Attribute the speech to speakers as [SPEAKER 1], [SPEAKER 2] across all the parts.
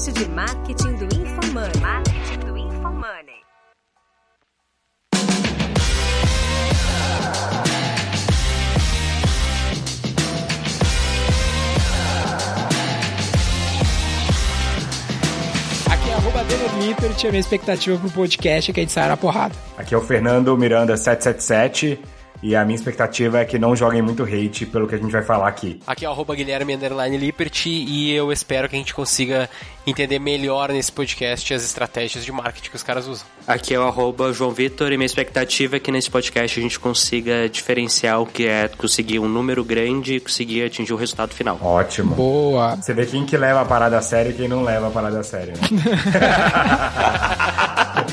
[SPEAKER 1] podcast de marketing do InfoMoney. Marketing do InfoMoney.
[SPEAKER 2] Aqui é arroba Lippert, a minha expectativa pro podcast é que a gente saia na porrada.
[SPEAKER 3] Aqui é o Fernando Miranda 777 e a minha expectativa é que não joguem muito hate pelo que a gente vai falar aqui.
[SPEAKER 4] Aqui é o arroba Guilherme Underline Liberty e eu espero que a gente consiga entender melhor nesse podcast as estratégias de marketing que os caras usam.
[SPEAKER 5] Aqui é o arroba João Vitor e minha expectativa é que nesse podcast a gente consiga diferenciar o que é conseguir um número grande e conseguir atingir o resultado final.
[SPEAKER 3] Ótimo.
[SPEAKER 2] Boa.
[SPEAKER 3] Você vê quem que leva a parada a sério e quem não leva a parada a sério, né?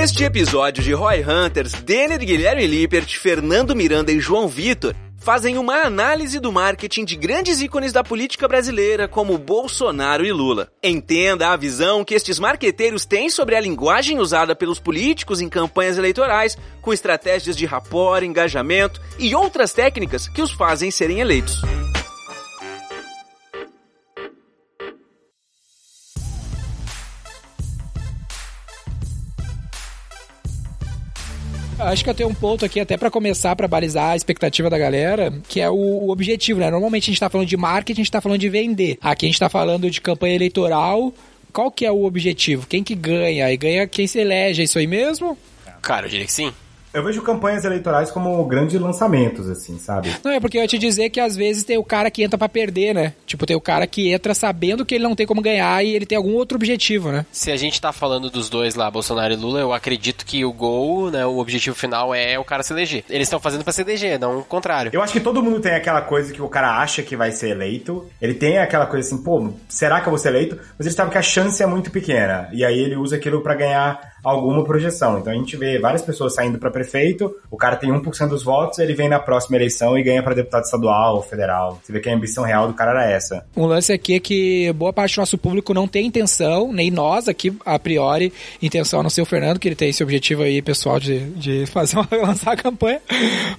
[SPEAKER 6] Neste episódio de Roy Hunters, Denner Guilherme Lippert, Fernando Miranda e João Vitor fazem uma análise do marketing de grandes ícones da política brasileira como Bolsonaro e Lula. Entenda a visão que estes marqueteiros têm sobre a linguagem usada pelos políticos em campanhas eleitorais, com estratégias de rapport, engajamento e outras técnicas que os fazem serem eleitos.
[SPEAKER 2] Acho que eu tenho um ponto aqui até para começar para balizar a expectativa da galera, que é o, o, objetivo, né? Normalmente a gente tá falando de marketing, a gente tá falando de vender. Aqui a gente tá falando de campanha eleitoral. Qual que é o objetivo? Quem que ganha? E ganha quem se elege, é isso aí mesmo?
[SPEAKER 4] Cara, eu diria que sim.
[SPEAKER 3] Eu vejo campanhas eleitorais como grandes lançamentos, assim, sabe?
[SPEAKER 2] Não, é porque eu ia te dizer que às vezes tem o cara que entra para perder, né? Tipo, tem o cara que entra sabendo que ele não tem como ganhar e ele tem algum outro objetivo, né?
[SPEAKER 4] Se a gente tá falando dos dois lá, Bolsonaro e Lula, eu acredito que o gol, né, o objetivo final é o cara se eleger. Eles estão fazendo para se eleger, não o contrário.
[SPEAKER 3] Eu acho que todo mundo tem aquela coisa que o cara acha que vai ser eleito. Ele tem aquela coisa assim, pô, será que eu vou ser eleito? Mas ele sabe que a chance é muito pequena. E aí ele usa aquilo para ganhar alguma projeção. Então a gente vê várias pessoas saindo para prefeito, o cara tem 1% dos votos, ele vem na próxima eleição e ganha para deputado estadual ou federal. Você vê que a ambição real do cara era essa.
[SPEAKER 2] Um lance aqui é que boa parte do nosso público não tem intenção, nem nós aqui, a priori, intenção, a não ser o Fernando, que ele tem esse objetivo aí pessoal de, de fazer uma, lançar a campanha,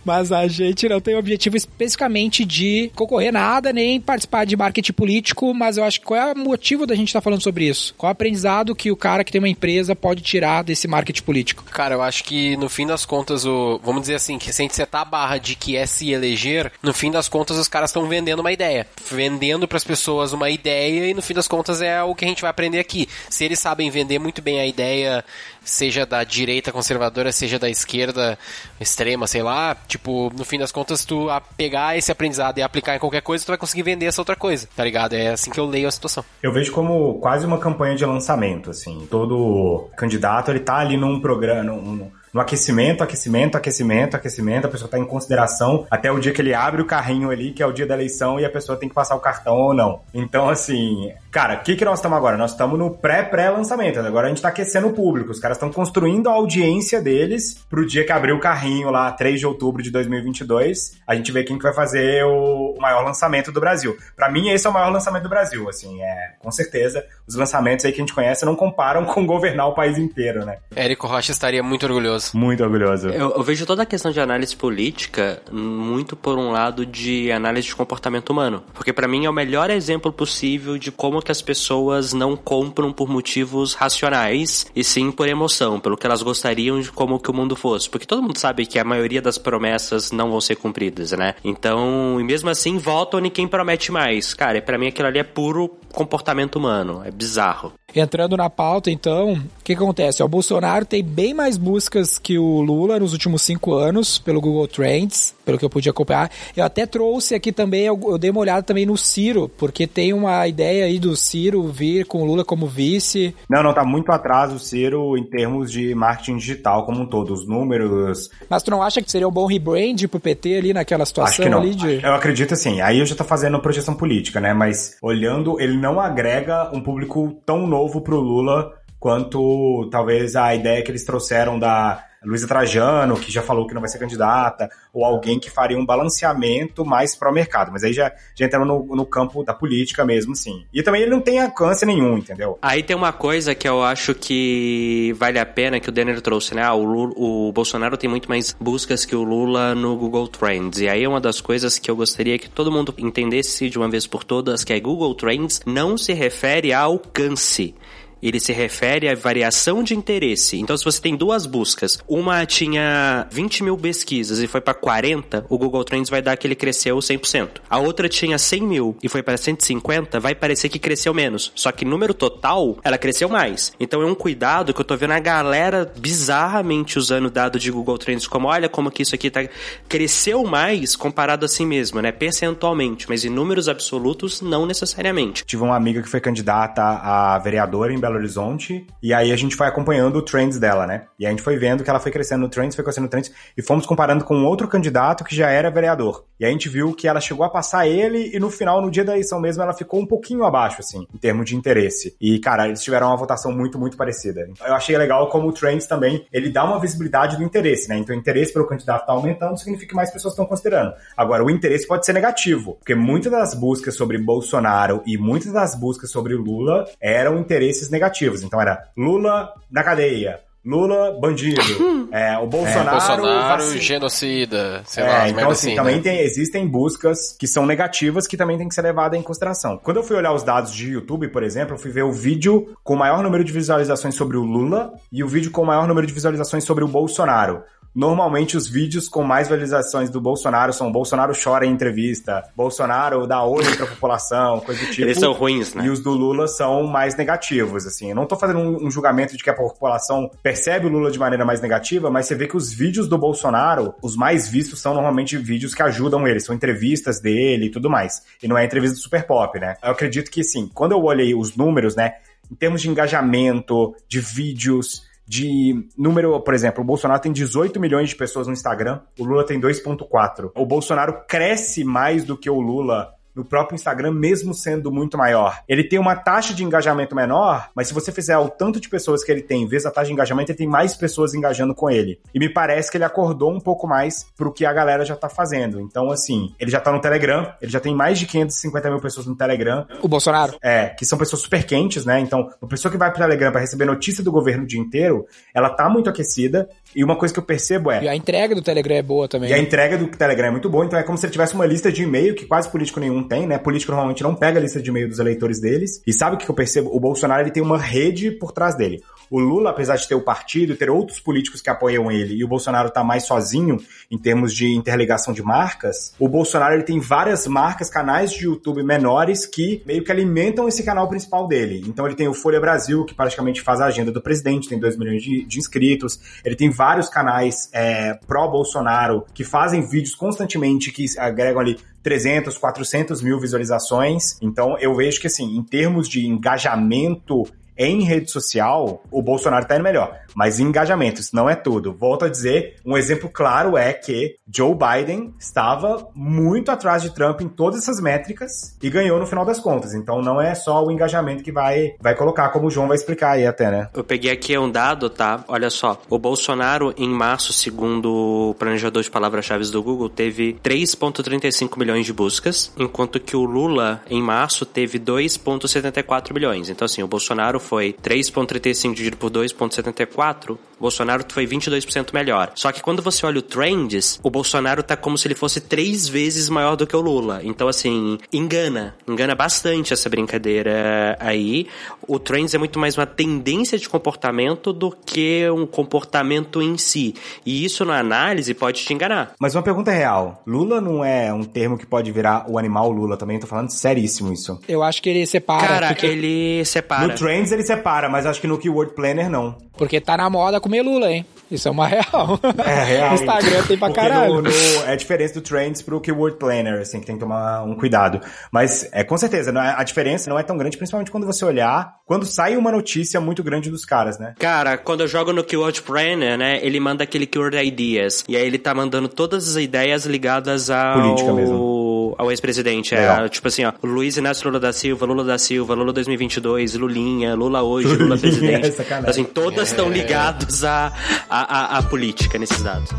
[SPEAKER 2] mas a gente não tem o objetivo especificamente de concorrer nada, nem participar de marketing político, mas eu acho que qual é o motivo da gente estar tá falando sobre isso? Qual é o aprendizado que o cara que tem uma empresa pode tirar desse marketing político?
[SPEAKER 4] Cara, eu acho que no fim das contas, o, vamos dizer assim, que se a gente setar a barra de que é se eleger, no fim das contas os caras estão vendendo uma ideia. Vendendo para as pessoas uma ideia e no fim das contas é o que a gente vai aprender aqui. Se eles sabem vender muito bem a ideia, seja da direita conservadora, seja da esquerda extrema, sei lá, tipo, no fim das contas, tu a pegar esse aprendizado e aplicar em qualquer coisa, tu vai conseguir vender essa outra coisa, tá ligado? É assim que eu leio a situação.
[SPEAKER 3] Eu vejo como quase uma campanha de lançamento, assim. Todo candidato, ele tá ali num programa, num, no aquecimento, aquecimento, aquecimento, aquecimento, a pessoa está em consideração até o dia que ele abre o carrinho ali, que é o dia da eleição, e a pessoa tem que passar o cartão ou não. Então, assim, cara, o que, que nós estamos agora? Nós estamos no pré-pré-lançamento. Agora a gente está aquecendo o público. Os caras estão construindo a audiência deles pro dia que abrir o carrinho lá, 3 de outubro de 2022. A gente vê quem que vai fazer o, maior lançamento do Brasil. Para mim, esse é o maior lançamento do Brasil, assim, é, com certeza. Os lançamentos aí que a gente conhece não comparam com governar o país inteiro, né?
[SPEAKER 4] Érico Rocha estaria muito orgulhoso orgulhoso.
[SPEAKER 3] Muito orgulhoso.
[SPEAKER 5] Eu, eu, vejo toda a questão de análise política muito por um lado de análise de comportamento humano. Porque para mim é o melhor exemplo possível de como que as pessoas não compram por motivos racionais e sim por emoção, pelo que elas gostariam de como que o mundo fosse. Porque todo mundo sabe que a maioria das promessas não vão ser cumpridas, né? Então, e mesmo assim, votam em quem promete mais. Cara, para mim aquilo ali é puro comportamento humano. É bizarro.
[SPEAKER 2] Entrando na pauta, então, o que acontece? O Bolsonaro tem bem mais buscas que o Lula nos últimos cinco anos pelo Google Trends, pelo que eu pude acompanhar. Eu até trouxe aqui também, eu, dei uma olhada também no Ciro, porque tem uma ideia aí do Ciro vir com o Lula como vice.
[SPEAKER 3] Não, não, tá muito atrás o Ciro em termos de marketing digital como um todo, os números.
[SPEAKER 2] Mas tu não acha que seria um bom rebrand pro PT ali naquela situação
[SPEAKER 3] Acho que não.
[SPEAKER 2] ali de.
[SPEAKER 3] Eu acredito assim, aí eu já tô fazendo projeção política, né? Mas olhando, ele não agrega um público tão novo pro Lula quanto talvez a ideia que eles trouxeram da Luísa Trajano, que já falou que não vai ser candidata, ou alguém que faria um balanceamento mais pró-mercado. Mas aí já, já entramos no, no campo da política mesmo, sim. E também ele não tem alcance nenhum, entendeu?
[SPEAKER 5] Aí tem uma coisa que eu acho que vale a pena que o Denner trouxe, né? Ah, o, Lula, o Bolsonaro tem muito mais buscas que o Lula no Google Trends. E aí é uma das coisas que eu gostaria que todo mundo entendesse de uma vez por todas, que é Google Trends não se refere a alcance ele se refere à variação de interesse. Então, se você tem duas buscas, uma tinha 20 mil pesquisas e foi para 40, o Google Trends vai dar que ele cresceu 100%. A outra tinha 100 mil e foi para 150, vai parecer que cresceu menos. Só que número total, ela cresceu mais. Então, é um cuidado que eu tô vendo a galera bizarramente usando dado de Google Trends como, olha como que isso aqui tá... cresceu mais comparado assim mesmo, né? Percentualmente, mas em números absolutos, não necessariamente.
[SPEAKER 3] Tive uma amiga que foi candidata a vereadora em Belo Belo Horizonte, e aí a gente foi acompanhando o trends dela, né? E a gente foi vendo que ela foi crescendo no trends, foi crescendo no trends, e fomos comparando com outro candidato que já era vereador. E a gente viu que ela chegou a passar ele, e no final, no dia da eleição mesmo, ela ficou um pouquinho abaixo, assim, em termos de interesse. E, cara, eles tiveram uma votação muito, muito parecida. Eu achei legal como o trends também, ele dá uma visibilidade do interesse, né? Então o interesse pelo candidato tá aumentando, significa que mais pessoas estão considerando. Agora, o interesse pode ser negativo, porque muitas das buscas sobre Bolsonaro e muitas das buscas sobre Lula eram interesses negativos negativos. Então era Lula na cadeia, Lula, bandido. é, o Bolsonaro. É,
[SPEAKER 4] Bolsonaro, genocida. Sei
[SPEAKER 3] é,
[SPEAKER 4] lá,
[SPEAKER 3] então, assim,
[SPEAKER 4] assim,
[SPEAKER 3] também
[SPEAKER 4] né?
[SPEAKER 3] tem, existem buscas que são negativas que também tem que ser levadas em consideração. Quando eu fui olhar os dados de YouTube, por exemplo, eu fui ver o vídeo com o maior número de visualizações sobre o Lula e o vídeo com o maior número de visualizações sobre o Bolsonaro. Normalmente os vídeos com mais visualizações do Bolsonaro são Bolsonaro chora em entrevista, Bolsonaro dá olho pra população, coisa do tipo.
[SPEAKER 5] Eles são ruins, né?
[SPEAKER 3] E os do Lula são mais negativos, assim. Eu não tô fazendo um, um, julgamento de que a população percebe o Lula de maneira mais negativa, mas você vê que os vídeos do Bolsonaro, os mais vistos são normalmente vídeos que ajudam ele, são entrevistas dele e tudo mais. E não é entrevista do Super Pop, né? Eu acredito que, sim, quando eu olhei os números, né, em termos de engajamento, de vídeos, de número, por exemplo, o Bolsonaro tem 18 milhões de pessoas no Instagram, o Lula tem 2.4. O Bolsonaro cresce mais do que o Lula no próprio Instagram, mesmo sendo muito maior. Ele tem uma taxa de engajamento menor, mas se você fizer o tanto de pessoas que ele tem, vezes a taxa de engajamento, ele tem mais pessoas engajando com ele. E me parece que ele acordou um pouco mais pro que a galera já tá fazendo. Então, assim, ele já tá no Telegram, ele já tem mais de 550 mil pessoas no Telegram.
[SPEAKER 2] O Bolsonaro?
[SPEAKER 3] É, que são pessoas super quentes, né? Então, uma pessoa que vai pro Telegram para receber notícia do governo o dia inteiro, ela tá muito aquecida. E uma coisa que eu percebo é.
[SPEAKER 2] E a entrega do Telegram é boa também.
[SPEAKER 3] E a né? entrega do Telegram é muito boa, então é como se ele tivesse uma lista de e-mail que quase político nenhum tem, né? Político normalmente não pega a lista de e-mail dos eleitores deles. E sabe o que eu percebo? O Bolsonaro ele tem uma rede por trás dele. O Lula, apesar de ter o partido, ter outros políticos que apoiam ele, e o Bolsonaro tá mais sozinho em termos de interligação de marcas, o Bolsonaro ele tem várias marcas, canais de YouTube menores que meio que alimentam esse canal principal dele. Então ele tem o Folha Brasil, que praticamente faz a agenda do presidente, tem 2 milhões de, de, inscritos. Ele tem vários canais é, pró-Bolsonaro que fazem vídeos constantemente que agregam ali 300, 400 mil visualizações. Então eu vejo que assim, em termos de engajamento em rede social, o Bolsonaro tá indo melhor. Mas engajamento, isso não é tudo. Volto a dizer, um exemplo claro é que Joe Biden estava muito atrás de Trump em todas essas métricas e ganhou no final das contas. Então não é só o engajamento que vai, vai colocar, como o João vai explicar aí até, né?
[SPEAKER 5] Eu peguei aqui um dado, tá? Olha só. O Bolsonaro, em março, segundo o planejador de palavras-chave do Google, teve 3,35 milhões de buscas, enquanto que o Lula, em março, teve 2,74 milhões. Então, assim, o Bolsonaro foi 3,35 dividido por 2,74, 4 Bolsonaro foi 22% melhor. Só que quando você olha o Trends, o Bolsonaro tá como se ele fosse três vezes maior do que o Lula. Então, assim, engana. Engana bastante essa brincadeira aí. O Trends é muito mais uma tendência de comportamento do que um comportamento em si. E isso na análise pode te enganar.
[SPEAKER 3] Mas uma pergunta real. Lula não é um termo que pode virar o animal Lula também? Eu tô falando seríssimo isso.
[SPEAKER 2] Eu acho que ele separa.
[SPEAKER 5] Cara,
[SPEAKER 2] porque...
[SPEAKER 5] ele separa.
[SPEAKER 3] No Trends ele separa, mas acho que no Keyword Planner não.
[SPEAKER 2] Porque tá na moda comer Lula, hein? Isso é uma real.
[SPEAKER 3] É real.
[SPEAKER 2] Instagram tem pra
[SPEAKER 3] Porque
[SPEAKER 2] caralho.
[SPEAKER 3] No, no, é a diferença do Trends pro Keyword Planner, assim, que tem que tomar um cuidado. Mas, é com certeza, não é- a diferença não é tão grande, principalmente quando você olhar, quando sai uma notícia muito grande dos caras, né?
[SPEAKER 5] Cara, quando eu jogo no Keyword Planner, né, ele manda aquele Keyword Ideas. E aí ele tá mandando todas as ideias ligadas ao...
[SPEAKER 3] Política mesmo.
[SPEAKER 5] Ao, ao ex-presidente. É, tipo assim, ó, Luiz Inácio Lula da Silva, Lula da Silva, Lula 2022, Lulinha, Lula hoje, Lula presidente.
[SPEAKER 3] É sacanagem.
[SPEAKER 5] assim, todas estão ligadas à, à, à- à política nesses dados.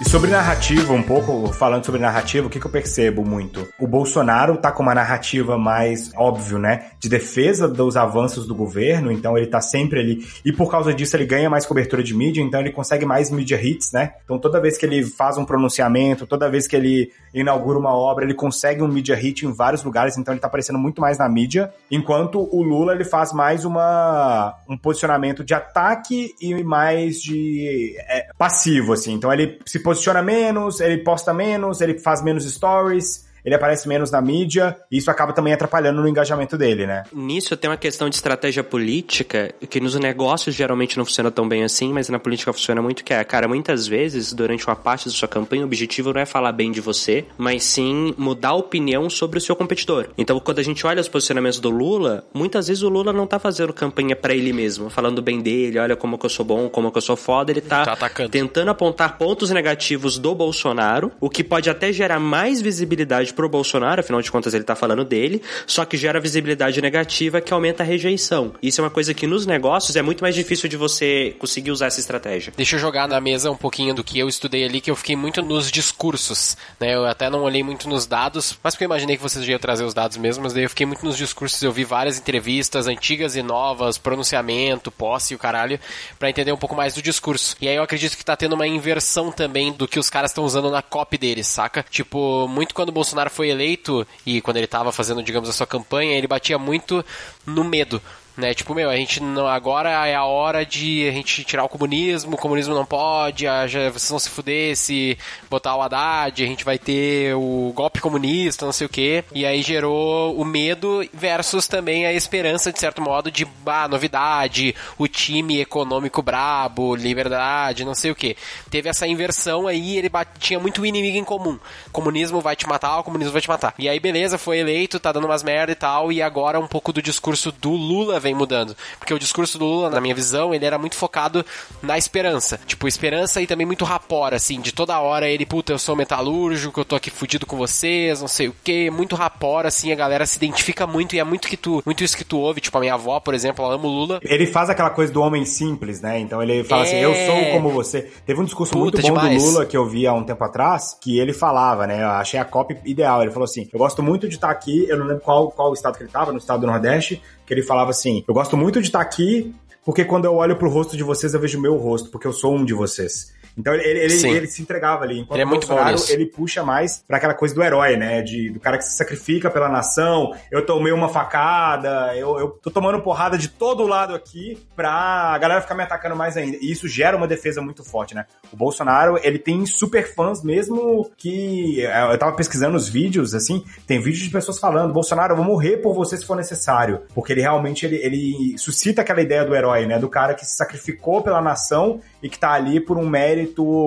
[SPEAKER 3] E sobre narrativa, um pouco, falando sobre narrativa, o que, que eu percebo muito? O Bolsonaro tá com uma narrativa mais, óbvio, né? De defesa dos avanços do governo, então ele tá sempre ali. E por causa disso ele ganha mais cobertura de mídia, então ele consegue mais media hits, né? Então toda vez que ele faz um pronunciamento, toda vez que ele inaugura uma obra, ele consegue um media hit em vários lugares, então ele tá aparecendo muito mais na mídia. Enquanto o Lula, ele faz mais uma, um posicionamento de ataque e mais de é, passivo, assim. Então ele se posiciona menos, ele posta menos, ele faz menos stories, ele aparece menos na mídia, e isso acaba também atrapalhando no engajamento dele, né?
[SPEAKER 5] Nisso tem uma questão de estratégia política, que nos negócios geralmente não funciona tão bem assim, mas na política funciona muito, que é, cara, muitas vezes, durante uma parte da sua campanha, o objetivo não é falar bem de você, mas sim mudar a opinião sobre o seu competidor. Então, quando a gente olha os posicionamentos do Lula, muitas vezes o Lula não tá fazendo campanha pra ele mesmo, falando bem dele, olha como que eu sou bom, como que eu sou foda, ele tá,
[SPEAKER 4] Tá atacando.
[SPEAKER 5] tentando apontar pontos negativos do Bolsonaro, o que pode até gerar mais visibilidade pro Bolsonaro, afinal de contas ele tá falando dele, só que gera visibilidade negativa que aumenta a rejeição. Isso é uma coisa que nos negócios é muito mais difícil de você conseguir usar essa estratégia.
[SPEAKER 4] Deixa eu jogar na mesa um pouquinho do que eu estudei ali, que eu fiquei muito nos discursos, né? Eu até não olhei muito nos dados, mas porque eu imaginei que vocês iam trazer os dados mesmo, mas daí eu fiquei muito nos discursos, eu vi várias entrevistas, antigas e novas, pronunciamento, posse e o caralho, pra entender um pouco mais do discurso. E aí eu acredito que tá tendo uma inversão também do que os caras estão usando na copy deles, saca? Tipo, muito quando o Bolsonaro foi eleito e quando ele tava fazendo, digamos, a sua campanha, ele batia muito no medo né? Tipo, meu, a gente não, agora é a hora de a gente tirar o comunismo, o comunismo não pode, a, já, vocês vão se fuder se botar o Haddad, a gente vai ter o golpe comunista, não sei o que. E aí gerou o medo versus também a esperança, de certo modo, de ah, novidade, o time econômico brabo, liberdade, não sei o que. Teve essa inversão aí, ele tinha muito inimigo em comum. Comunismo vai te matar, o comunismo vai te matar. E aí, beleza, foi eleito, tá dando umas merda e tal, e agora um pouco do discurso do Lula vem mudando. Porque o discurso do Lula, na minha visão, ele era muito focado na esperança. Tipo, esperança e também muito rapor, assim, de toda hora ele, puta, eu sou metalúrgico, eu tô aqui fudido com vocês, não sei o que, muito rapor, assim, a galera se identifica muito e é muito que tu, muito isso que tu ouve, tipo, a minha avó, por exemplo, ela ama o Lula.
[SPEAKER 3] Ele faz aquela coisa do homem simples, né? Então ele fala assim,
[SPEAKER 4] É.
[SPEAKER 3] eu sou como você. Teve um discurso
[SPEAKER 4] Puta,
[SPEAKER 3] muito bom
[SPEAKER 4] demais.
[SPEAKER 3] do Lula que eu vi há um tempo atrás, que ele falava, né? Eu achei a copy ideal. Ele falou assim, eu gosto muito de estar aqui, eu não lembro qual, qual estado que ele estava, no estado do Nordeste, que ele falava assim, eu gosto muito de estar aqui, porque quando eu olho pro rosto de vocês, eu vejo o meu rosto, porque eu sou um de vocês. Então ele, ele, ele se entregava ali. Enquanto
[SPEAKER 4] Ele é muito
[SPEAKER 3] Bolsonaro, ele puxa mais pra aquela coisa do herói, né? De, do cara que se sacrifica pela nação. Eu tomei uma facada, eu, eu tô tomando porrada de todo lado aqui pra a galera ficar me atacando mais ainda. E isso gera uma defesa muito forte, né? O Bolsonaro, ele tem super fãs mesmo que. Eu tava pesquisando os vídeos, assim, tem vídeos de pessoas falando: Bolsonaro, eu vou morrer por você se for necessário. Porque ele realmente ele, ele suscita aquela ideia do herói, né? Do cara que se sacrificou pela nação e que tá ali por um mérito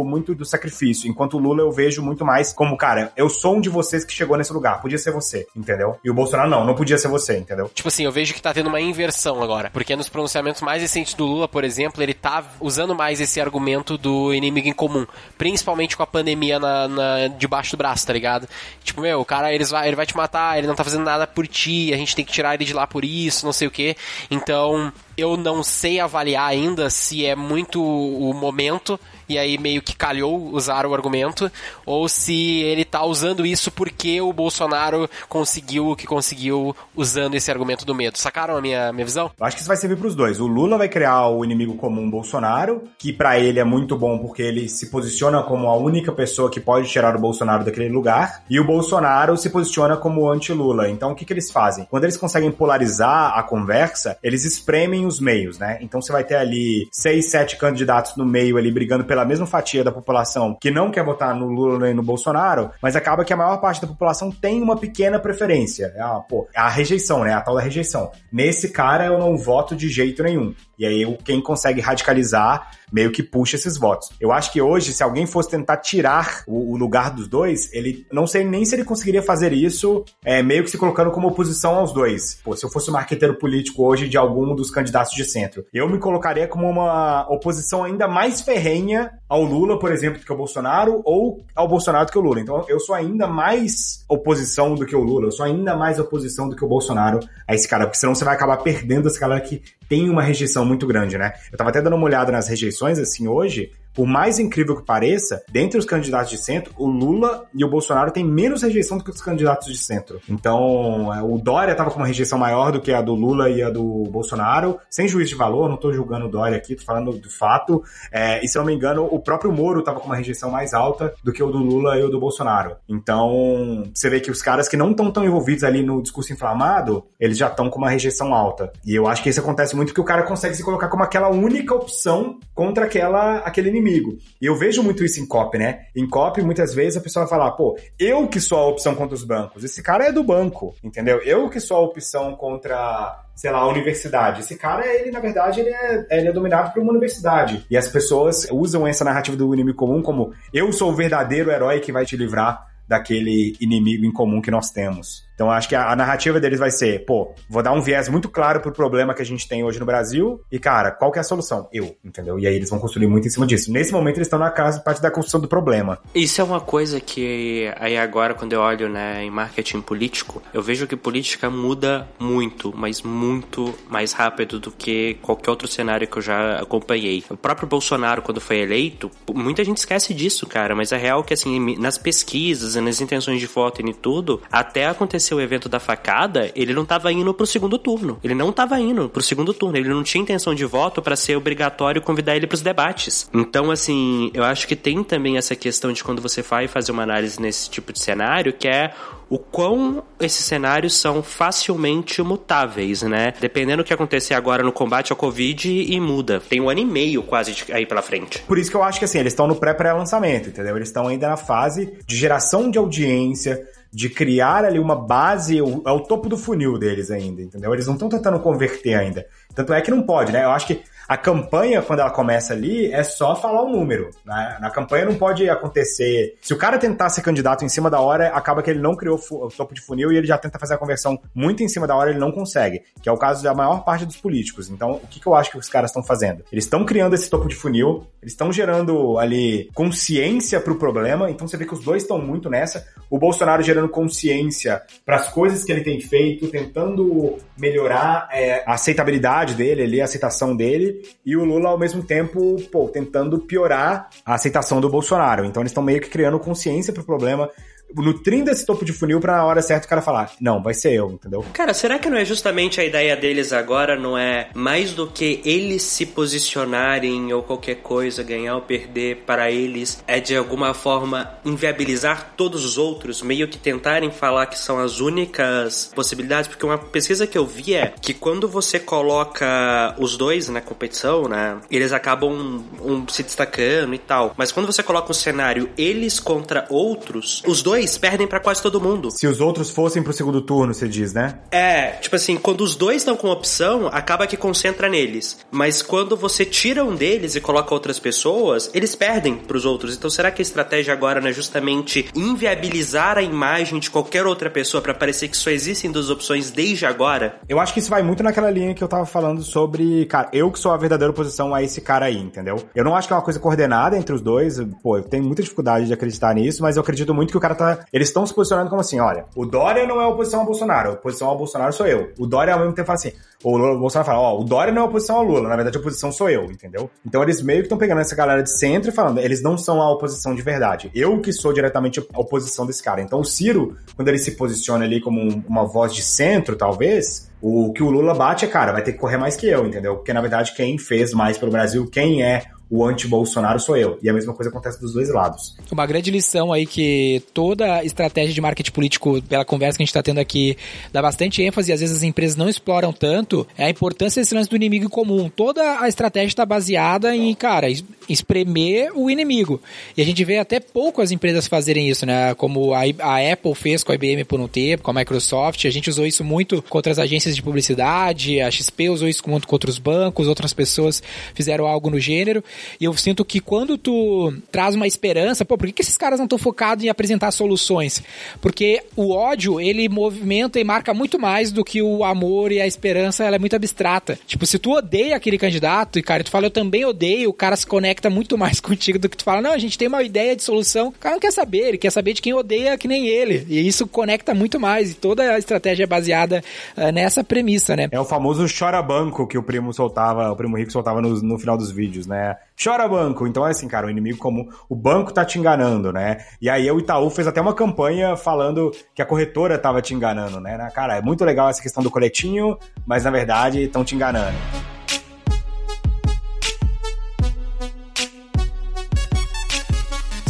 [SPEAKER 3] muito do sacrifício. Enquanto o Lula eu vejo muito mais como, cara, eu sou um de vocês que chegou nesse lugar. Podia ser você, entendeu? E o Bolsonaro não, não podia ser você, entendeu?
[SPEAKER 4] Tipo assim, eu vejo que tá tendo uma inversão agora. Porque nos pronunciamentos mais recentes do Lula, por exemplo, ele tá usando mais esse argumento do inimigo em comum. Principalmente com a pandemia na, na- debaixo do braço, tá ligado? Tipo, meu, o cara eles vai, ele vai te matar, ele não tá fazendo nada por ti, a gente tem que tirar ele de lá por isso, não sei o que. Então, eu não sei avaliar ainda se é muito o momento e aí meio que calhou usar o argumento, ou se ele tá usando isso porque o Bolsonaro conseguiu o que conseguiu usando esse argumento do medo. Sacaram a minha, minha visão?
[SPEAKER 3] Eu acho que isso vai servir pros dois. O Lula vai criar o inimigo comum Bolsonaro, que pra ele é muito bom porque ele se posiciona como a única pessoa que pode tirar o Bolsonaro daquele lugar, e o Bolsonaro se posiciona como anti-Lula. Então o que, que eles fazem? Quando eles conseguem polarizar a conversa, eles espremem os meios, né? Então você vai ter ali seis, sete candidatos no meio ali brigando pela mesma fatia da população que não quer votar no Lula nem no Bolsonaro, mas acaba que a maior parte da população tem uma pequena preferência. É a, pô, a rejeição, né? A tal da rejeição. Nesse cara eu não voto de jeito nenhum. E aí quem consegue radicalizar meio que puxa esses votos. Eu acho que hoje, se alguém fosse tentar tirar o, o lugar dos dois, ele não sei nem se ele conseguiria fazer isso é, meio que se colocando como oposição aos dois. Pô, se eu fosse um marqueteiro político hoje de algum dos candidatos de centro, eu me colocaria como uma oposição ainda mais ferrenha ao Lula, por exemplo, do que ao Bolsonaro, ou ao Bolsonaro do que o Lula. Então eu sou ainda mais oposição do que o Lula, eu sou ainda mais oposição do que o Bolsonaro a esse cara, porque senão você vai acabar perdendo essa galera que tem uma rejeição muito grande, né? Eu tava até dando uma olhada nas rejeições, assim, hoje, por mais incrível que pareça, dentre os candidatos de centro, o Lula e o Bolsonaro têm menos rejeição do que os candidatos de centro. Então, é, o Dória estava com uma rejeição maior do que a do Lula e a do Bolsonaro, sem juízo de valor, não estou julgando o Dória aqui, tô falando do fato. É, e se não me engano, o próprio Moro estava com uma rejeição mais alta do que o do Lula e o do Bolsonaro. Então, você vê que os caras que não estão tão envolvidos ali no discurso inflamado, eles já estão com uma rejeição alta. E eu acho que isso acontece muito porque o cara consegue se colocar como aquela única opção contra aquela, aquele inimigo inimigo. E eu vejo muito isso em COP, né? Em COP, muitas vezes a pessoa vai falar, pô, eu que sou a opção contra os bancos. Esse cara é do banco, entendeu? Eu que sou a opção contra sei lá, a universidade. Esse cara, ele, na verdade, ele é, ele é dominado por uma universidade. E as pessoas usam essa narrativa do inimigo comum como eu sou o verdadeiro herói que vai te livrar daquele inimigo em comum que nós temos. Então acho que a, a, narrativa deles vai ser, pô, vou dar um viés muito claro pro problema que a gente tem hoje no Brasil e, cara, qual que é a solução? Eu, entendeu? E aí eles vão construir muito em cima disso. Nesse momento eles estão na casa, parte da construção do problema.
[SPEAKER 5] Isso é uma coisa que aí agora quando eu olho, né, em marketing político, eu vejo que política muda muito, mas muito mais rápido do que qualquer outro cenário que eu já acompanhei. O próprio Bolsonaro quando foi eleito, muita gente esquece disso, cara, mas é real que assim, nas pesquisas, nas intenções de voto e tudo, até acontecer aconteceu o evento da facada, ele não estava indo pro segundo turno. Ele não estava indo pro segundo turno. Ele não tinha intenção de voto para ser obrigatório convidar ele para os debates. Então, assim, eu acho que tem também essa questão de quando você vai fazer uma análise nesse tipo de cenário, que é o quão esses cenários são facilmente mutáveis, né? Dependendo do que acontecer agora no combate ao Covid e muda. Tem um ano e meio quase aí pela frente.
[SPEAKER 3] Por isso que eu acho que assim, eles estão no pré-pré-lançamento, entendeu? Eles estão ainda na fase de geração de audiência, de criar ali uma base, é o topo do funil deles ainda, entendeu? Eles não estão tentando converter ainda. Tanto é que não pode, né? Eu acho que a campanha, quando ela começa ali, é só falar o número. Né? Na campanha não pode acontecer. Se o cara tentar ser candidato em cima da hora, acaba que ele não criou o topo de funil e ele já tenta fazer a conversão muito em cima da hora, ele não consegue. Que é o caso da maior parte dos políticos. Então, o que, que eu acho que os caras estão fazendo? Eles estão criando esse topo de funil, eles estão gerando ali consciência para o problema. Então, você vê que os dois estão muito nessa. O Bolsonaro gerando consciência para as coisas que ele tem feito, tentando melhorar é, a aceitabilidade dele, ali, a aceitação dele e o Lula, ao mesmo tempo, pô, tentando piorar a aceitação do Bolsonaro. Então eles estão meio que criando consciência pro problema, nutrindo esse topo de funil pra hora certa o cara falar, não, vai ser eu, entendeu?
[SPEAKER 5] Cara, será que não é justamente a ideia deles agora, não é mais do que eles se posicionarem ou qualquer coisa, ganhar ou perder para eles, é de alguma forma inviabilizar todos os outros, meio que tentarem falar que são as únicas possibilidades? Porque uma pesquisa que eu vi é que quando você coloca os dois na competição, né, eles acabam um, se destacando e tal. Mas quando você coloca um cenário eles contra outros, os dois dois perdem para quase todo mundo.
[SPEAKER 3] Se os outros fossem pro segundo turno, você diz, né?
[SPEAKER 5] É, tipo assim, quando os dois estão com opção, acaba que concentra neles. Mas quando você tira um deles e coloca outras pessoas, eles perdem pros outros. Então será que a estratégia agora não é justamente inviabilizar a imagem de qualquer outra pessoa para parecer que só existem duas opções desde agora?
[SPEAKER 3] Eu acho que isso vai muito naquela linha que eu tava falando sobre, cara, eu que sou a verdadeira oposição a esse cara aí, entendeu? Eu não acho que é uma coisa coordenada entre os dois, pô, eu tenho muita dificuldade de acreditar nisso, mas eu acredito muito que o cara tá eles estão se posicionando como assim, olha, o Dória não é oposição ao Bolsonaro, a oposição ao Bolsonaro sou eu. O Dória ao mesmo tempo fala assim, o, Bolsonaro fala, ó, o Dória não é oposição ao Lula, na verdade a oposição sou eu, entendeu? Então eles meio que estão pegando essa galera de centro e falando, eles não são a oposição de verdade. Eu que sou diretamente a oposição desse cara. Então o Ciro, quando ele se posiciona ali como uma voz de centro, talvez, o que o Lula bate é, cara, vai ter que correr mais que eu, entendeu? Porque na verdade quem fez mais pelo Brasil, quem é o anti-Bolsonaro sou eu. E a mesma coisa acontece dos dois lados.
[SPEAKER 2] Uma grande lição aí que toda estratégia de marketing político, pela conversa que a gente está tendo aqui, dá bastante ênfase e às vezes as empresas não exploram tanto, é a importância desse lance do inimigo comum. Toda a estratégia está baseada em, cara, espremer o inimigo. E a gente vê até pouco as empresas fazerem isso, né? Como a, a Apple fez com a IBM por um tempo, com a Microsoft, a gente usou isso muito contra as agências de publicidade, a XP usou isso muito contra os bancos, outras pessoas fizeram algo no gênero. E eu sinto que quando tu traz uma esperança, pô, por que, que esses caras não estão focados em apresentar soluções? Porque o ódio, ele movimenta e marca muito mais do que o amor e a esperança, ela é muito abstrata. Tipo, se tu odeia aquele candidato e, cara, tu fala, eu também odeio, o cara se conecta muito mais contigo do que tu fala, não, a gente tem uma ideia de solução. O cara não quer saber, ele quer saber de quem odeia que nem ele. E isso conecta muito mais. E toda a estratégia é baseada uh, nessa premissa, né?
[SPEAKER 3] É o famoso chora banco que o primo soltava, o primo rico soltava no, no final dos vídeos, né? Chora banco. Então é assim, cara, o inimigo comum, o banco tá te enganando, né? E aí o Itaú fez até uma campanha falando que a corretora tava te enganando, né? Cara, é muito legal essa questão do coletinho, mas na verdade estão te enganando.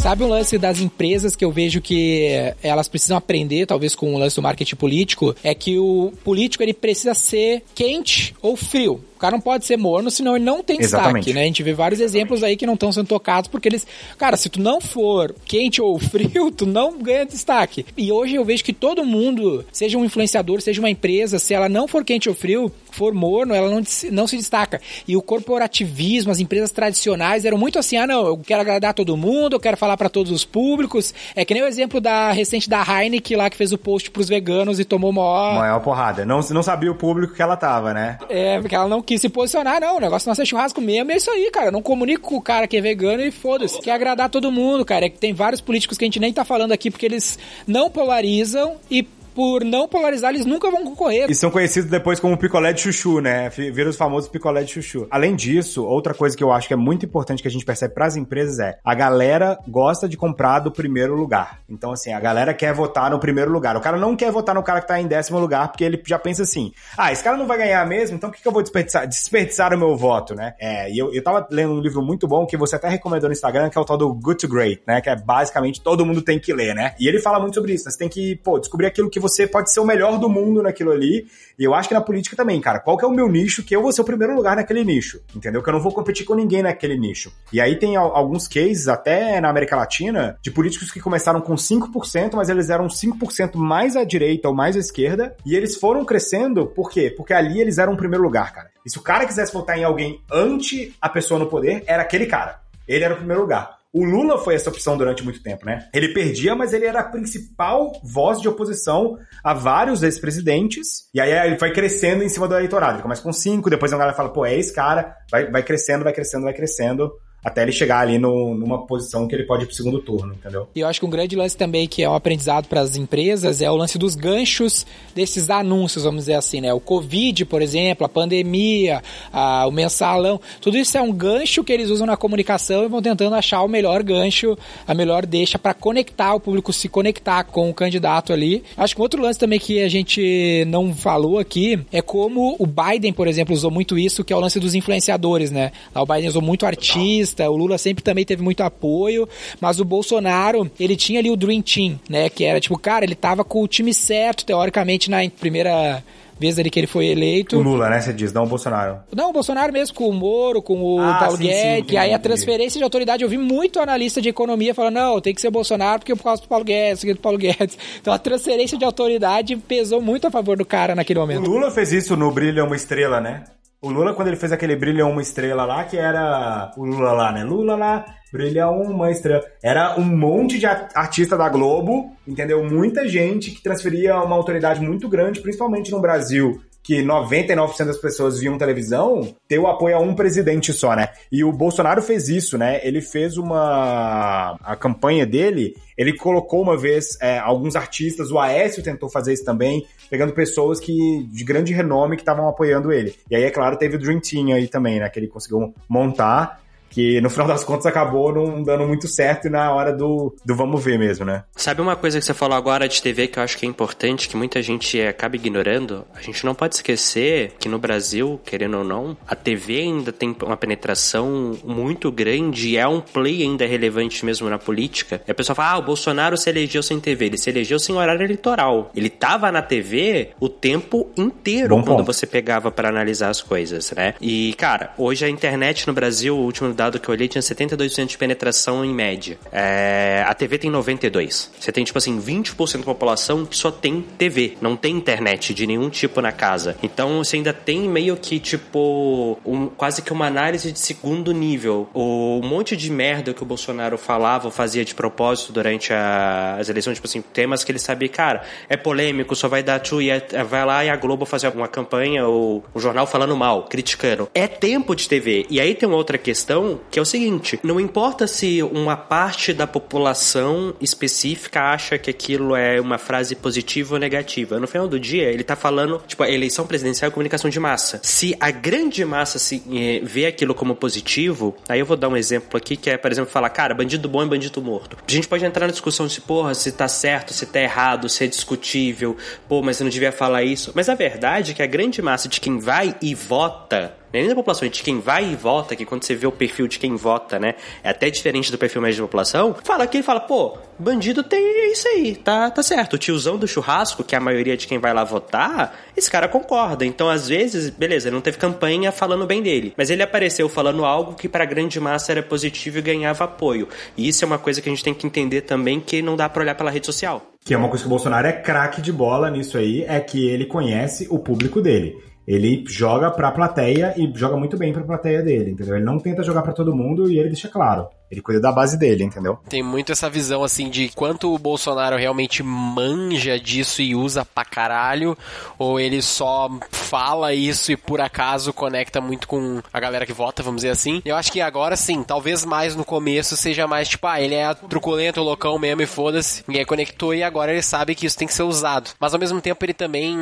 [SPEAKER 2] Sabe um lance das empresas que eu vejo que elas precisam aprender, talvez com o lance do marketing político, é que o político ele precisa ser quente ou frio cara não pode ser morno, senão ele não tem Exatamente. destaque, né? A gente vê vários exemplos aí que não estão sendo tocados porque eles. Cara, se tu não for quente ou frio, tu não ganha destaque. E hoje eu vejo que todo mundo, seja um influenciador, seja uma empresa, se ela não for quente ou frio, for morno, ela não, não se destaca. E o corporativismo, as empresas tradicionais eram muito assim: ah, não, eu quero agradar todo mundo, eu quero falar para todos os públicos. É que nem o exemplo da recente da Heineken lá que fez o post pros veganos e tomou maior.
[SPEAKER 3] Maior porrada. Não, não sabia o público que ela tava, né?
[SPEAKER 2] É, porque ela não quis se posicionar, não. O negócio não é churrasco mesmo, é isso aí, cara. Não comunico com o cara que é vegano e foda-se. Quer agradar todo mundo, cara. É que tem vários políticos que a gente nem tá falando aqui porque eles não polarizam e por não polarizar, eles nunca vão concorrer.
[SPEAKER 3] E são conhecidos depois como picolé de chuchu, né? Viram os famosos picolé de chuchu. Além disso, outra coisa que eu acho que é muito importante que a gente percebe para as empresas é a galera gosta de comprar do primeiro lugar. Então, assim, a galera quer votar no primeiro lugar. O cara não quer votar no cara que tá em décimo lugar porque ele já pensa assim: ah, esse cara não vai ganhar mesmo, então por que, que eu vou desperdiçar, desperdiçar o meu voto, né? É, e eu, eu tava lendo um livro muito bom que você até recomendou no Instagram, que é o tal do Good to Great, né? Que é basicamente todo mundo tem que ler, né? E ele fala muito sobre isso. Né? Você tem que, pô, descobrir aquilo que você pode ser o melhor do mundo naquilo ali. E eu acho que na política também, cara. Qual que é o meu nicho que eu vou ser o primeiro lugar naquele nicho? Entendeu? Que eu não vou competir com ninguém naquele nicho. E aí tem alguns cases, até na América Latina, de políticos que começaram com 5%, mas eles eram 5% mais à direita ou mais à esquerda. E eles foram crescendo, por quê? Porque ali eles eram o primeiro lugar, cara. E se o cara quisesse votar em alguém anti a pessoa no poder, era aquele cara. Ele era o primeiro lugar. O Lula foi essa opção durante muito tempo, né? Ele perdia, mas ele era a principal voz de oposição a vários ex-presidentes. E aí ele vai crescendo em cima do eleitorado. Ele começa com cinco, depois a galera fala, pô, é esse cara. Vai, vai crescendo, vai crescendo, vai crescendo até ele chegar ali no, numa posição que ele pode ir pro segundo turno, entendeu?
[SPEAKER 2] E eu acho que um grande lance também que é um aprendizado para as empresas é o lance dos ganchos desses anúncios, vamos dizer assim, né? O Covid, por exemplo, a pandemia, a, o mensalão, tudo isso é um gancho que eles usam na comunicação e vão tentando achar o melhor gancho, a melhor deixa para conectar o público, se conectar com o candidato ali. Acho que outro lance também que a gente não falou aqui é como o Biden, por exemplo, usou muito isso, que é o lance dos influenciadores, né? O Biden usou muito artista, o Lula sempre também teve muito apoio, mas o Bolsonaro, ele tinha ali o Dream Team, né? Que era tipo, cara, ele tava com o time certo, teoricamente, na primeira vez ali que ele foi eleito.
[SPEAKER 3] O Lula, né? Você diz, não o Bolsonaro.
[SPEAKER 2] Não, o Bolsonaro mesmo, com o Moro, com o ah, Paulo sim, Guedes. Sim, aí a transferência de autoridade, eu vi muito analista de economia falando, não, tem que ser o Bolsonaro porque é por causa do Paulo Guedes, do Paulo Guedes. Então a transferência de autoridade pesou muito a favor do cara naquele momento.
[SPEAKER 3] O Lula fez isso no Brilha Uma Estrela, né? O Lula, quando ele fez aquele Brilha Uma Estrela lá, que era o Lula lá, né? Lula lá, brilha uma estrela. Era um monte de artista da Globo, entendeu? Muita gente que transferia uma autoridade muito grande, principalmente no Brasil, que 99% das pessoas viam televisão, ter o apoio a um presidente só, né? E o Bolsonaro fez isso, né? Ele fez uma. A campanha dele, ele colocou uma vez é, alguns artistas, o Aécio tentou fazer isso também, pegando pessoas que de grande renome que estavam apoiando ele. E aí, é claro, teve o Dream Team aí também, né? Que ele conseguiu montar que no final das contas acabou não dando muito certo e na hora do, do vamos ver mesmo, né?
[SPEAKER 5] Sabe uma coisa que você falou agora de TV que eu acho que é importante, que muita gente acaba ignorando? A gente não pode esquecer que no Brasil, querendo ou não, a TV ainda tem uma penetração muito grande, é um play ainda relevante mesmo na política. E a pessoa fala, ah, o Bolsonaro se elegeu sem TV, ele se elegeu sem horário eleitoral. Ele tava na TV o tempo inteiro
[SPEAKER 3] Bom
[SPEAKER 5] quando
[SPEAKER 3] ponto.
[SPEAKER 5] você pegava para analisar as coisas, né? E, cara, hoje a internet no Brasil, o último dado que eu olhei, tinha 72% de penetração em média. É, a TV tem 92. Você tem, tipo assim, 20% da população que só tem TV, não tem internet de nenhum tipo na casa. Então, você ainda tem meio que, tipo, um- quase que uma análise de segundo nível. O monte de merda que o Bolsonaro falava fazia de propósito durante a- as eleições, tipo assim, temas que ele sabia, cara, é polêmico, só vai dar tchu e é- vai lá e a Globo fazer uma campanha ou um jornal falando mal, criticando. É tempo de TV. E aí tem uma outra questão que é o seguinte: não importa se uma parte da população específica acha que aquilo é uma frase positiva ou negativa. No final do dia, ele tá falando, tipo, eleição presidencial é comunicação de massa. Se a grande massa se eh, vê aquilo como positivo, aí eu vou dar um exemplo aqui que é, por exemplo, falar, cara, bandido bom e bandido morto. A gente pode entrar na discussão de, porra, se tá certo, se tá errado, se é discutível, pô, mas eu não devia falar isso. Mas a verdade é que a grande massa de quem vai e vota nem da população, de quem vai e vota, que quando você vê o perfil de quem vota, né, é até diferente do perfil médio da população, fala que ele fala, pô, bandido tem isso aí, tá, tá certo. O tiozão do churrasco, que é a maioria de quem vai lá votar, esse cara concorda. Então, às vezes, beleza, ele não teve campanha falando bem dele, mas ele apareceu falando algo que pra grande massa era positivo e ganhava apoio. E isso é uma coisa que a gente tem que entender também, que não dá pra olhar pela rede social.
[SPEAKER 3] Que é uma coisa que o Bolsonaro é craque de bola nisso aí, é que ele conhece o público dele. Ele joga pra plateia e joga muito bem pra plateia dele, entendeu? Ele não tenta jogar pra todo mundo e ele deixa claro. Ele cuida da base dele, entendeu?
[SPEAKER 4] Tem muito essa visão, assim, de quanto o Bolsonaro realmente manja disso e usa pra caralho, ou ele só fala isso e por acaso conecta muito com a galera que vota, vamos dizer assim. Eu acho que agora sim, talvez mais no começo seja mais tipo, ah, ele é truculento, loucão mesmo e foda-se. Ninguém conectou e agora ele sabe que isso tem que ser usado. Mas ao mesmo tempo ele também,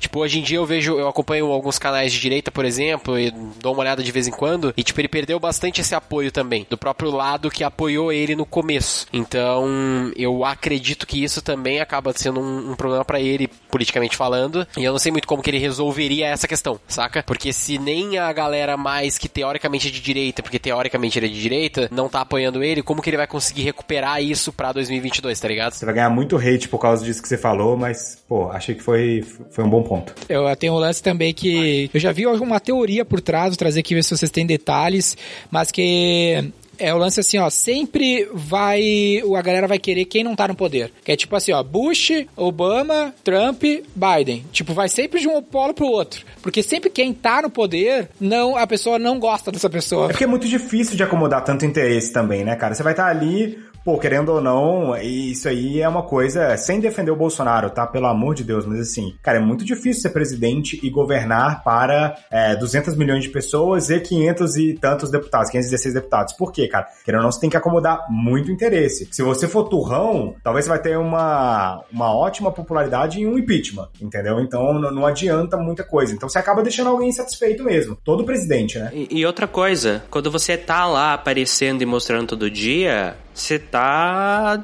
[SPEAKER 4] tipo, hoje em dia eu vejo, eu acompanho alguns canais de direita, por exemplo, e dou uma olhada de vez em quando, e tipo, ele perdeu bastante esse apoio também, do próprio lado que apoiou ele no começo. Então, eu acredito que isso também acaba sendo um, um problema pra ele, politicamente falando, e eu não sei muito como que ele resolveria essa questão, saca? Porque se nem a galera mais que teoricamente é de direita, porque teoricamente ele é de direita, não tá apoiando ele, como que ele vai conseguir recuperar isso pra 2022, tá ligado?
[SPEAKER 3] Você vai ganhar muito hate por causa disso que você falou, mas, pô, achei que foi, foi um bom ponto.
[SPEAKER 2] Eu tenho um lance também que eu já vi alguma teoria por trás, vou trazer aqui ver se vocês têm detalhes, mas que é o lance assim, ó, sempre vai, a galera vai querer quem não tá no poder. Que é tipo assim, ó, Bush, Obama, Trump, Biden. Tipo, vai sempre de um polo pro outro. Porque sempre quem tá no poder, não, a pessoa não gosta dessa pessoa.
[SPEAKER 3] É porque é muito difícil de acomodar tanto interesse também, né, cara? Você vai estar ali, pô, querendo ou não, isso aí é uma coisa, sem defender o Bolsonaro, tá? Pelo amor de Deus, mas assim, cara, é muito difícil ser presidente e governar para é, 200 milhões de pessoas e 500 e tantos deputados, 516 deputados. Por quê, cara? Querendo ou não, você tem que acomodar muito interesse. Se você for turrão, talvez você vai ter uma, uma ótima popularidade em um impeachment, entendeu? Então não, não adianta muita coisa. Então você acaba deixando alguém insatisfeito mesmo. Todo presidente, né?
[SPEAKER 5] E, e outra coisa, quando você tá lá aparecendo e mostrando todo dia, você tá.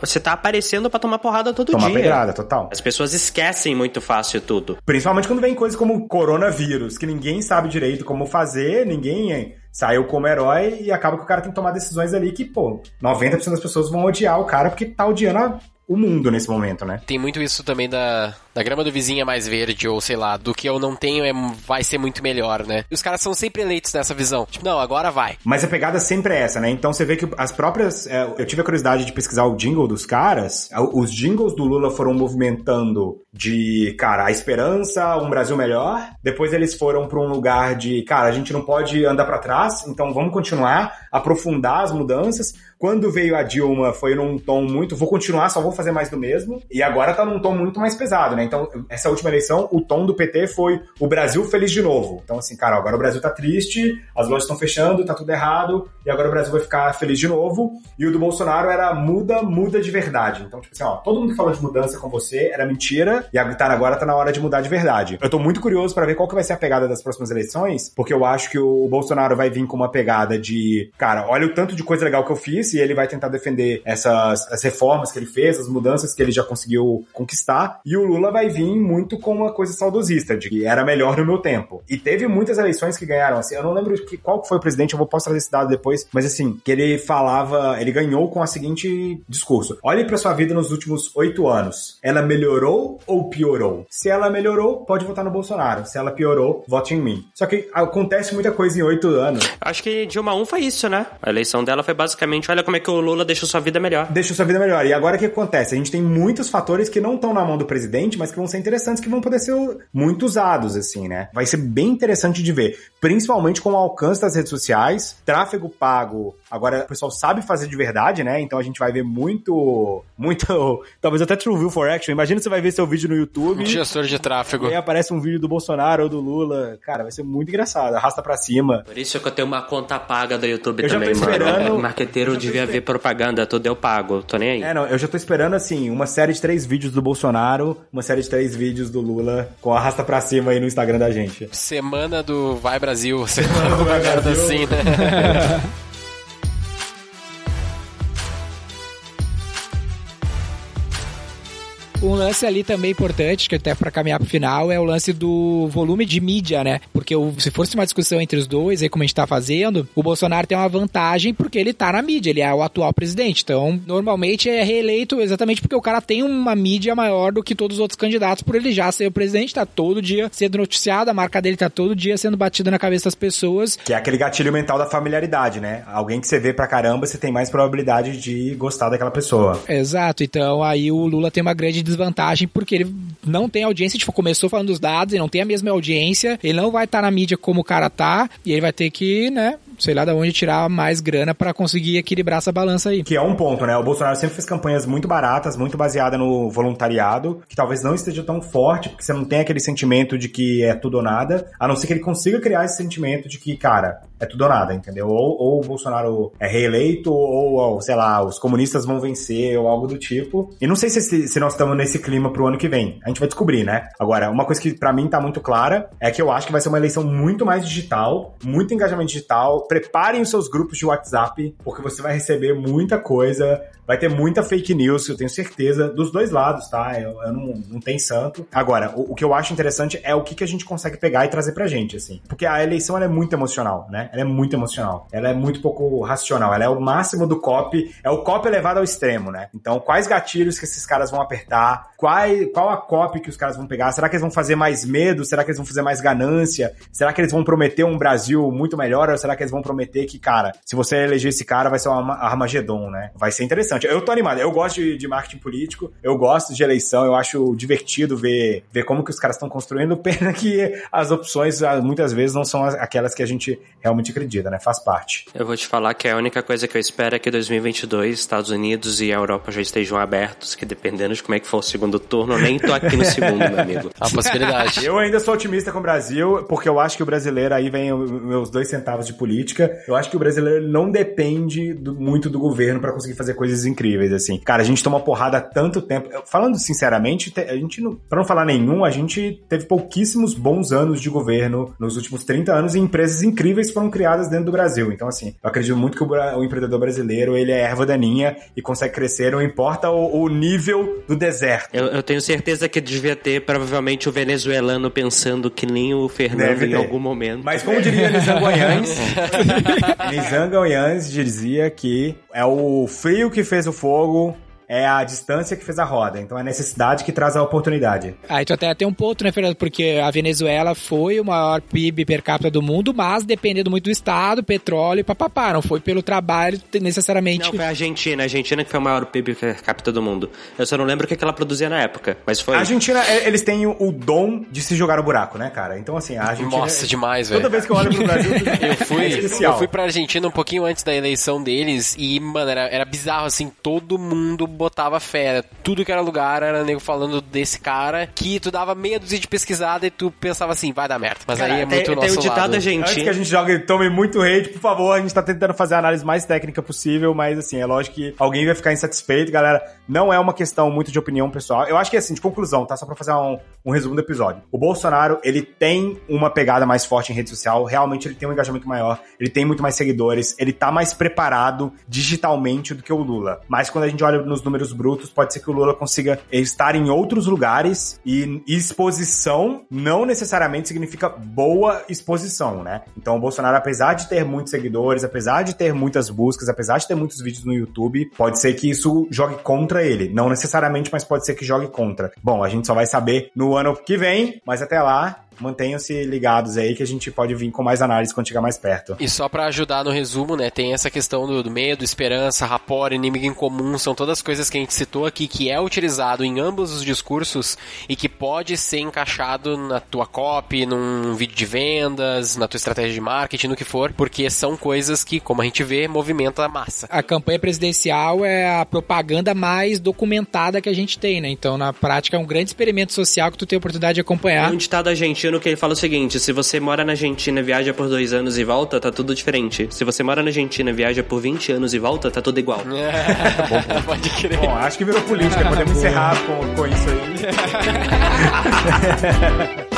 [SPEAKER 5] Você tá aparecendo pra tomar porrada todo
[SPEAKER 3] Tomar
[SPEAKER 5] dia.
[SPEAKER 3] pedrada, total.
[SPEAKER 5] As pessoas esquecem muito fácil tudo.
[SPEAKER 3] Principalmente quando vem coisas como coronavírus, que ninguém sabe direito como fazer, ninguém saiu como herói e acaba que o cara tem que tomar decisões ali que, pô, 90% das pessoas vão odiar o cara porque tá odiando a- o mundo nesse momento, né?
[SPEAKER 4] Tem muito isso também da, da grama do vizinho é mais verde, ou sei lá, do que eu não tenho é, vai ser muito melhor, né? E os caras são sempre eleitos nessa visão. Tipo, não, agora vai.
[SPEAKER 3] Mas a pegada sempre é essa, né? Então você vê que as próprias. é, eu tive a curiosidade de pesquisar o jingle dos caras. Os jingles do Lula foram movimentando de, cara, a esperança, um Brasil melhor. Depois eles foram pra um lugar de, cara, a gente não pode andar pra trás, então vamos continuar. aprofundar as mudanças. Quando veio a Dilma, foi num tom muito, vou continuar, só vou fazer mais do mesmo. E agora tá num tom muito mais pesado, né? Então, essa última eleição, o tom do PT foi o Brasil feliz de novo. Então, assim, cara, agora o Brasil tá triste, as lojas estão fechando, tá tudo errado, e agora o Brasil vai ficar feliz de novo. E o do Bolsonaro era muda, muda de verdade. Então, tipo assim, ó, todo mundo que falou de mudança com você era mentira, e agora tá na hora de mudar de verdade. Eu tô muito curioso para ver qual que vai ser a pegada das próximas eleições, porque eu acho que o Bolsonaro vai vir com uma pegada de, cara, olha o tanto de coisa legal que eu fiz, e ele vai tentar defender essas as reformas que ele fez, as mudanças que ele já conseguiu conquistar, e o Lula vai vir muito com uma coisa saudosista, de que era melhor no meu tempo. E teve muitas eleições que ganharam, assim, eu não lembro que, qual foi o presidente, eu vou posso trazer esse dado depois, mas assim, que ele falava, ele ganhou com a seguinte discurso: olhe para sua vida nos últimos oito anos. Ela melhorou ou piorou? Se ela melhorou, pode votar no Bolsonaro. Se ela piorou, vote em mim. Só que acontece muita coisa em oito anos.
[SPEAKER 5] Acho que Dilma 1 foi isso, né? A eleição dela foi basicamente: olha como é que o Lula deixou sua vida melhor.
[SPEAKER 3] Deixou sua vida melhor. E agora o que acontece? A gente tem muitos fatores que não estão na mão do presidente, mas que vão ser interessantes, que vão poder ser muito usados, assim, né? Vai ser bem interessante de ver. Principalmente com o alcance das redes sociais, tráfego pago. Agora o pessoal sabe fazer de verdade, né? Então a gente vai ver muito. Muito. Talvez até True View for Action. Imagina você vai ver seu vídeo no YouTube.
[SPEAKER 4] Gestor de tráfego.
[SPEAKER 3] E aí aparece um vídeo do Bolsonaro ou do Lula. Cara, vai ser muito engraçado. Arrasta pra cima.
[SPEAKER 5] Por isso que eu tenho uma conta paga do YouTube
[SPEAKER 3] Eu já tô
[SPEAKER 5] também, mano.
[SPEAKER 3] esperando-
[SPEAKER 5] O marqueteiro
[SPEAKER 3] tô
[SPEAKER 5] devia ver propaganda, tudo eu pago. Tô nem aí.
[SPEAKER 3] É, não, eu já tô esperando, assim, uma série de três vídeos do Bolsonaro, uma série de três vídeos do Lula com arrasta pra cima aí no Instagram da gente.
[SPEAKER 4] Semana do Vai Brasil. Semana do Vai
[SPEAKER 3] Brasil.
[SPEAKER 4] assim, né?
[SPEAKER 2] Um lance ali também importante, que até para caminhar pro final, é o lance do volume de mídia, né? Porque o- se fosse uma discussão entre os dois, aí como a gente tá fazendo, o Bolsonaro tem uma vantagem porque ele tá na mídia, ele é o atual presidente. Então, normalmente é reeleito exatamente porque o cara tem uma mídia maior do que todos os outros candidatos, por ele já ser o presidente, tá todo dia sendo noticiado, a marca dele tá todo dia sendo batida na cabeça das pessoas.
[SPEAKER 3] Que é aquele gatilho mental da familiaridade, né? Alguém que você vê pra caramba, você tem mais probabilidade de gostar daquela pessoa.
[SPEAKER 2] Exato, então aí o Lula tem uma grande desvantagem porque ele não tem audiência, tipo, começou falando dos dados e não tem a mesma audiência, ele não vai estar na mídia como o cara tá, e ele vai ter que, né, sei lá de onde tirar mais grana pra conseguir equilibrar essa balança aí.
[SPEAKER 3] Que é um ponto, né? O Bolsonaro sempre fez campanhas muito baratas, muito baseadas no voluntariado, que talvez não esteja tão forte, porque você não tem aquele sentimento de que é tudo ou nada, a não ser que ele consiga criar esse sentimento de que, cara, é tudo ou nada, entendeu? Ou, ou o Bolsonaro é reeleito, ou, ou, sei lá, os comunistas vão vencer, ou algo do tipo. E não sei se, se nós estamos nesse clima pro ano que vem. A gente vai descobrir, né? Agora, uma coisa que pra mim tá muito clara é que eu acho que vai ser uma eleição muito mais digital, muito engajamento digital. Preparem os seus grupos de WhatsApp, porque você vai receber muita coisa. Vai ter muita fake news, eu tenho certeza, dos dois lados, tá? Eu, eu não, não tenho santo. Agora, o, o que eu acho interessante é o que, que a gente consegue pegar e trazer pra gente, assim. Porque a eleição, é muito emocional, né? Ela é muito emocional. Ela é muito pouco racional. Ela é o máximo do copy, é o copy elevado ao extremo, né? Então, quais gatilhos que esses caras vão apertar? Qual, qual a copy que os caras vão pegar? Será que eles vão fazer mais medo? Será que eles vão fazer mais ganância? Será que eles vão prometer um Brasil muito melhor? Ou será que eles vão prometer que, cara, se você eleger esse cara, vai ser um Armagedon, né? Vai ser interessante. Eu tô animado. Eu gosto de, de marketing político, eu gosto de eleição, eu acho divertido ver, ver como que os caras estão construindo. Pena que as opções, ah, muitas vezes, não são as- aquelas que a gente realmente acredita, né? Faz parte.
[SPEAKER 5] Eu vou te falar que a única coisa que eu espero é que 2022 Estados Unidos e a Europa já estejam abertos, que dependendo de como é que for o segundo turno, eu nem tô aqui no segundo, meu amigo.
[SPEAKER 4] A possibilidade.
[SPEAKER 3] Eu ainda sou otimista com o Brasil, porque eu acho que o brasileiro, aí vem meus dois centavos de política, eu acho que o brasileiro não depende do- muito do governo pra conseguir fazer coisas incríveis, assim. Cara, a gente toma porrada há tanto tempo. Eu- Falando sinceramente, te- a gente, não, pra não falar nenhum, a gente teve pouquíssimos bons anos de governo nos últimos 30 anos e empresas incríveis foram criadas dentro do Brasil. Então, assim, eu acredito muito que o, o empreendedor brasileiro, ele é erva daninha e consegue crescer, não importa o, o nível do deserto.
[SPEAKER 5] Eu, eu tenho certeza que devia ter provavelmente o venezuelano pensando que nem o Fernando em algum momento.
[SPEAKER 3] Mas como diria Nizam Goiães dizia que é o frio que fez o fogo, é a distância que fez a roda. Então é a necessidade que traz a oportunidade.
[SPEAKER 2] Ah, então até tem um ponto, né, Fernando? Porque a Venezuela foi o maior PIB per capita do mundo, mas dependendo muito do Estado, petróleo e papapá. Não foi pelo trabalho necessariamente.
[SPEAKER 5] Não, foi a Argentina. A Argentina que foi o maior PIB per capita do mundo. Eu só não lembro o que ela produzia na época, mas foi.
[SPEAKER 3] A Argentina, é, eles têm o, o dom de se jogar no buraco, né, cara? Então, assim, a Argentina.
[SPEAKER 4] Nossa, demais, velho.
[SPEAKER 3] Toda vez que eu olho pro Brasil,
[SPEAKER 4] Eu fui,
[SPEAKER 3] é especial.
[SPEAKER 4] eu fui pra Argentina um pouquinho antes da eleição deles e, mano, era, era bizarro, assim, todo mundo botava fé. Tudo que era lugar era nego falando desse cara que tu dava meia dúzia de pesquisada e tu pensava assim, vai dar merda. Mas
[SPEAKER 5] Cara,
[SPEAKER 4] aí é
[SPEAKER 5] tem-
[SPEAKER 4] muito
[SPEAKER 5] tem
[SPEAKER 4] nosso
[SPEAKER 5] o ditado
[SPEAKER 4] lado.
[SPEAKER 5] argentino.
[SPEAKER 3] Antes que a gente jogue e tome muito hate, por favor, a gente tá tentando fazer a análise mais técnica possível, mas assim, é lógico que alguém vai ficar insatisfeito, galera. Não é uma questão muito de opinião pessoal. Eu acho que assim, de conclusão, tá? Só pra fazer um, um resumo do episódio. O Bolsonaro, ele tem uma pegada mais forte em rede social, realmente ele tem um engajamento maior, ele tem muito mais seguidores, ele tá mais preparado digitalmente do que o Lula. Mas quando a gente olha nos números brutos, pode ser que o Lula consiga estar em outros lugares e exposição não necessariamente significa boa exposição, né? Então o Bolsonaro, apesar de ter muitos seguidores, apesar de ter muitas buscas, apesar de ter muitos vídeos no YouTube, pode ser que isso jogue contra ele. Não necessariamente, mas pode ser que jogue contra. Bom, a gente só vai saber no ano que vem, mas até lá, mantenham-se ligados aí que a gente pode vir com mais análise quando chegar mais perto.
[SPEAKER 4] E só pra ajudar no resumo, né, tem essa questão do, do medo, esperança, rapport, inimigo em comum, são todas coisas que a gente citou aqui que é utilizado em ambos os discursos e que pode ser encaixado na tua copy, num vídeo de vendas, na tua estratégia de marketing, no que for, porque são coisas que, como a gente vê, movimenta a massa.
[SPEAKER 2] A campanha presidencial é a propaganda mais documentada que a gente tem, né? Então, na prática, é um grande experimento social que tu tem a oportunidade de acompanhar.
[SPEAKER 5] Tem um ditado argentino que ele fala o seguinte: se você mora na Argentina, viaja por dois anos e volta, tá tudo diferente. Se você mora na Argentina, viaja por 20 anos e volta, tá tudo igual.
[SPEAKER 4] pode crer.
[SPEAKER 3] Bom, acho que virou política, podemos encerrar com, com isso aí.